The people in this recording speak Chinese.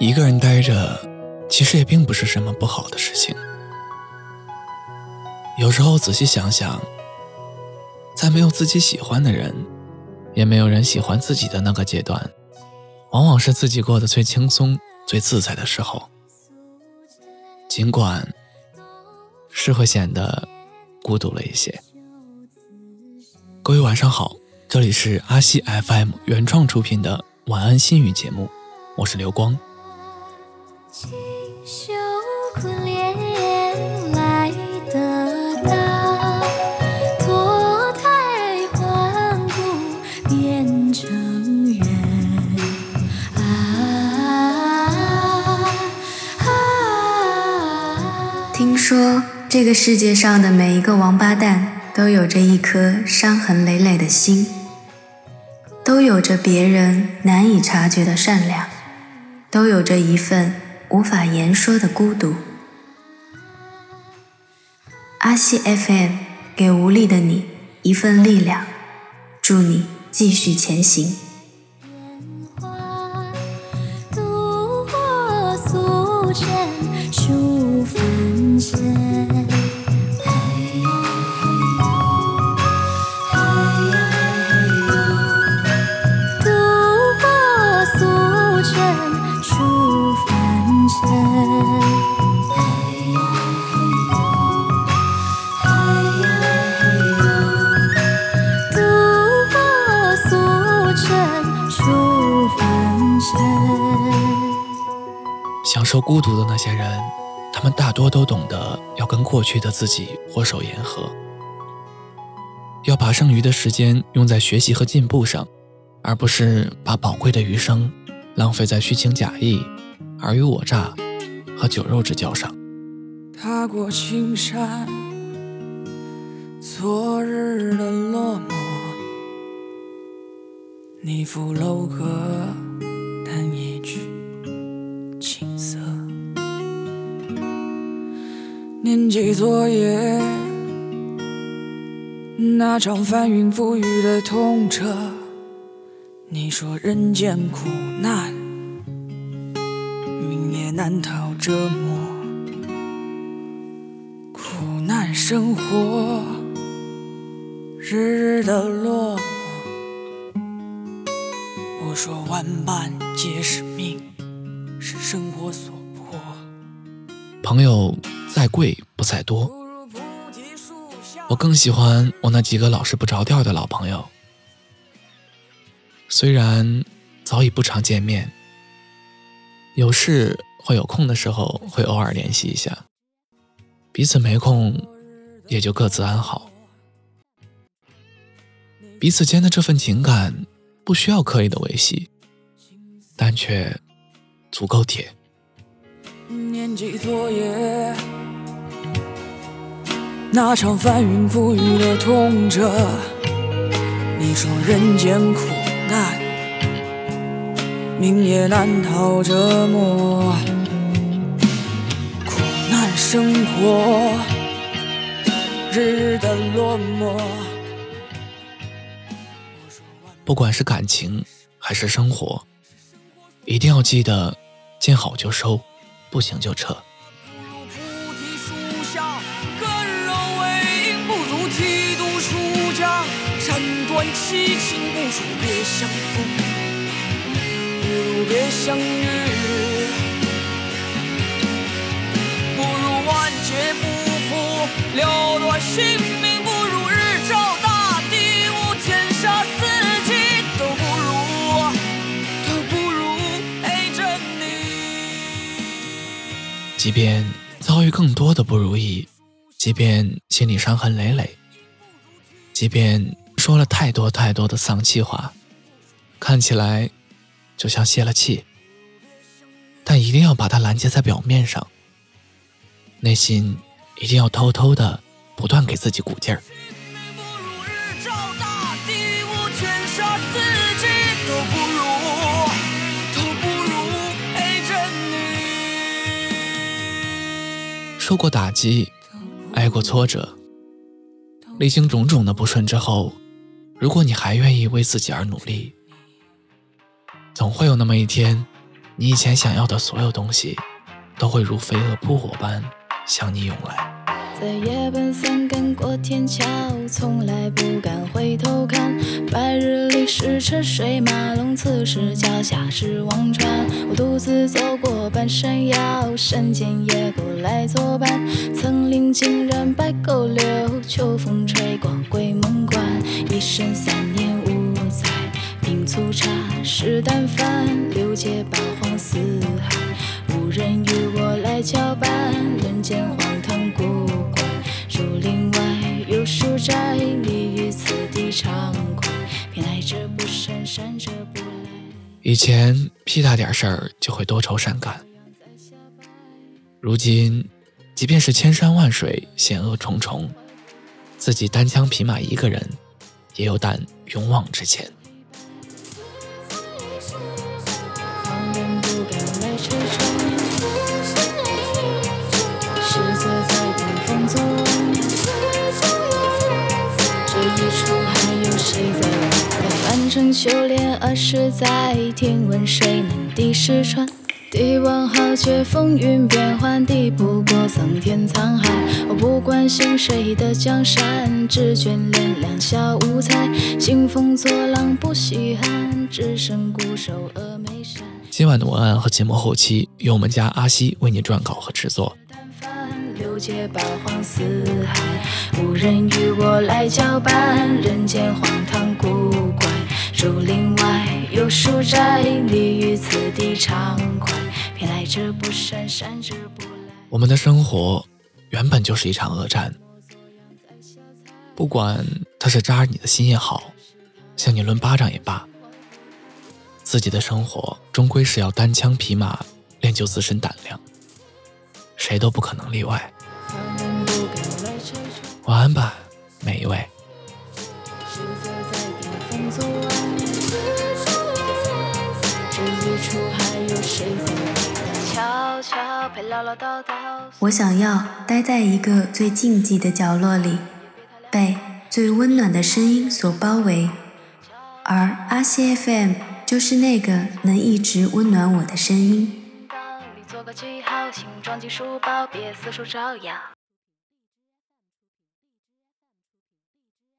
一个人待着，其实也并不是什么不好的事情。有时候仔细想想，在没有自己喜欢的人，也没有人喜欢自己的那个阶段，往往是自己过得最轻松、最自在的时候。尽管是会显得孤独了一些。各位晚上好，这里是阿西 FM 原创出品的晚安心语节目，我是刘光。听说这个世界上的每一个王八蛋。都有着一颗伤痕累累的心，都有着别人难以察觉的善良，都有着一份无法言说的孤独。阿西 FM 给无力的你一份力量，祝你继续前行。享受孤独的那些人，他们大多都懂得要跟过去的自己握手言和，要把剩余的时间用在学习和进步上，而不是把宝贵的余生浪费在虚情假意、尔虞我诈和酒肉之交上。踏过青山，昨日的落寞，你抚楼阁，昨夜那场翻云覆雨的痛彻，你说人间苦难，命也难逃折磨，苦难生活，日日的落寞。我说万般皆是命，是生活所迫。朋友。再贵不在多，我更喜欢我那几个老是不着调的老朋友。虽然早已不常见面，有事会有空的时候会偶尔联系一下，彼此没空也就各自安好。彼此间的这份情感不需要刻意的维系，但却足够铁。念记昨夜。那场翻云覆雨的痛彻，你说人间苦难，命也难逃折磨，苦难生活，日日的落寞。不管是感情还是生活，一定要记得见好就收，不行就撤。剃度出家，斩断七情不如别相逢，不如别相遇，不如万劫不复，了断性命，不如日照大地，无天下四季，都不如，都不如陪着你。即便遭遇更多的不如意，即便心里伤痕累累，即便。说了太多太多的丧气话，看起来就像泄了气，但一定要把它拦截在表面上，内心一定要偷偷的不断给自己鼓劲儿。受过打击，挨过挫折，历经种种的不顺之后。如果你还愿意为自己而努力，总会有那么一天，你以前想要的所有东西，都会如飞蛾扑火般向你涌来。在夜半三更过天桥，从来不敢回头看。白日里是车水马龙，此时脚下是忘川。独自走过半山腰，山间野狗来作伴。层林尽染白沟流，秋风吹过鬼门关。一生三年五载，品粗茶，食淡饭，六界八荒四海，无人与我来交伴。人间以前屁大点事儿就会多愁善感，如今即便是千山万水，险恶重重，自己单枪匹马一个人，也有胆勇往直前。修炼二十载，天问谁能敌石川？帝王豪杰风云变幻，敌不过苍天沧海。我不关心谁的江山，只眷恋两小无猜。兴风作浪不稀罕，只剩固守峨眉山。今晚的文案和节目后期由我们家阿西为你撰稿和制作。六界八荒四海，无人与我来交伴，人间荒唐古有书斋，你于此地畅快。偏来者不善，善者不来。我们的生活原本就是一场恶战，不管他是扎你的心也好，向你抡巴掌也罢，自己的生活终归是要单枪匹马练就自身胆量，谁都不可能例外。晚安吧，每一位。我想要待在一个最静寂的角落里，被最温暖的声音所包围，而阿西 FM 就是那个能一直温暖我的声音。当你做个记号，形状记书包，别四处张扬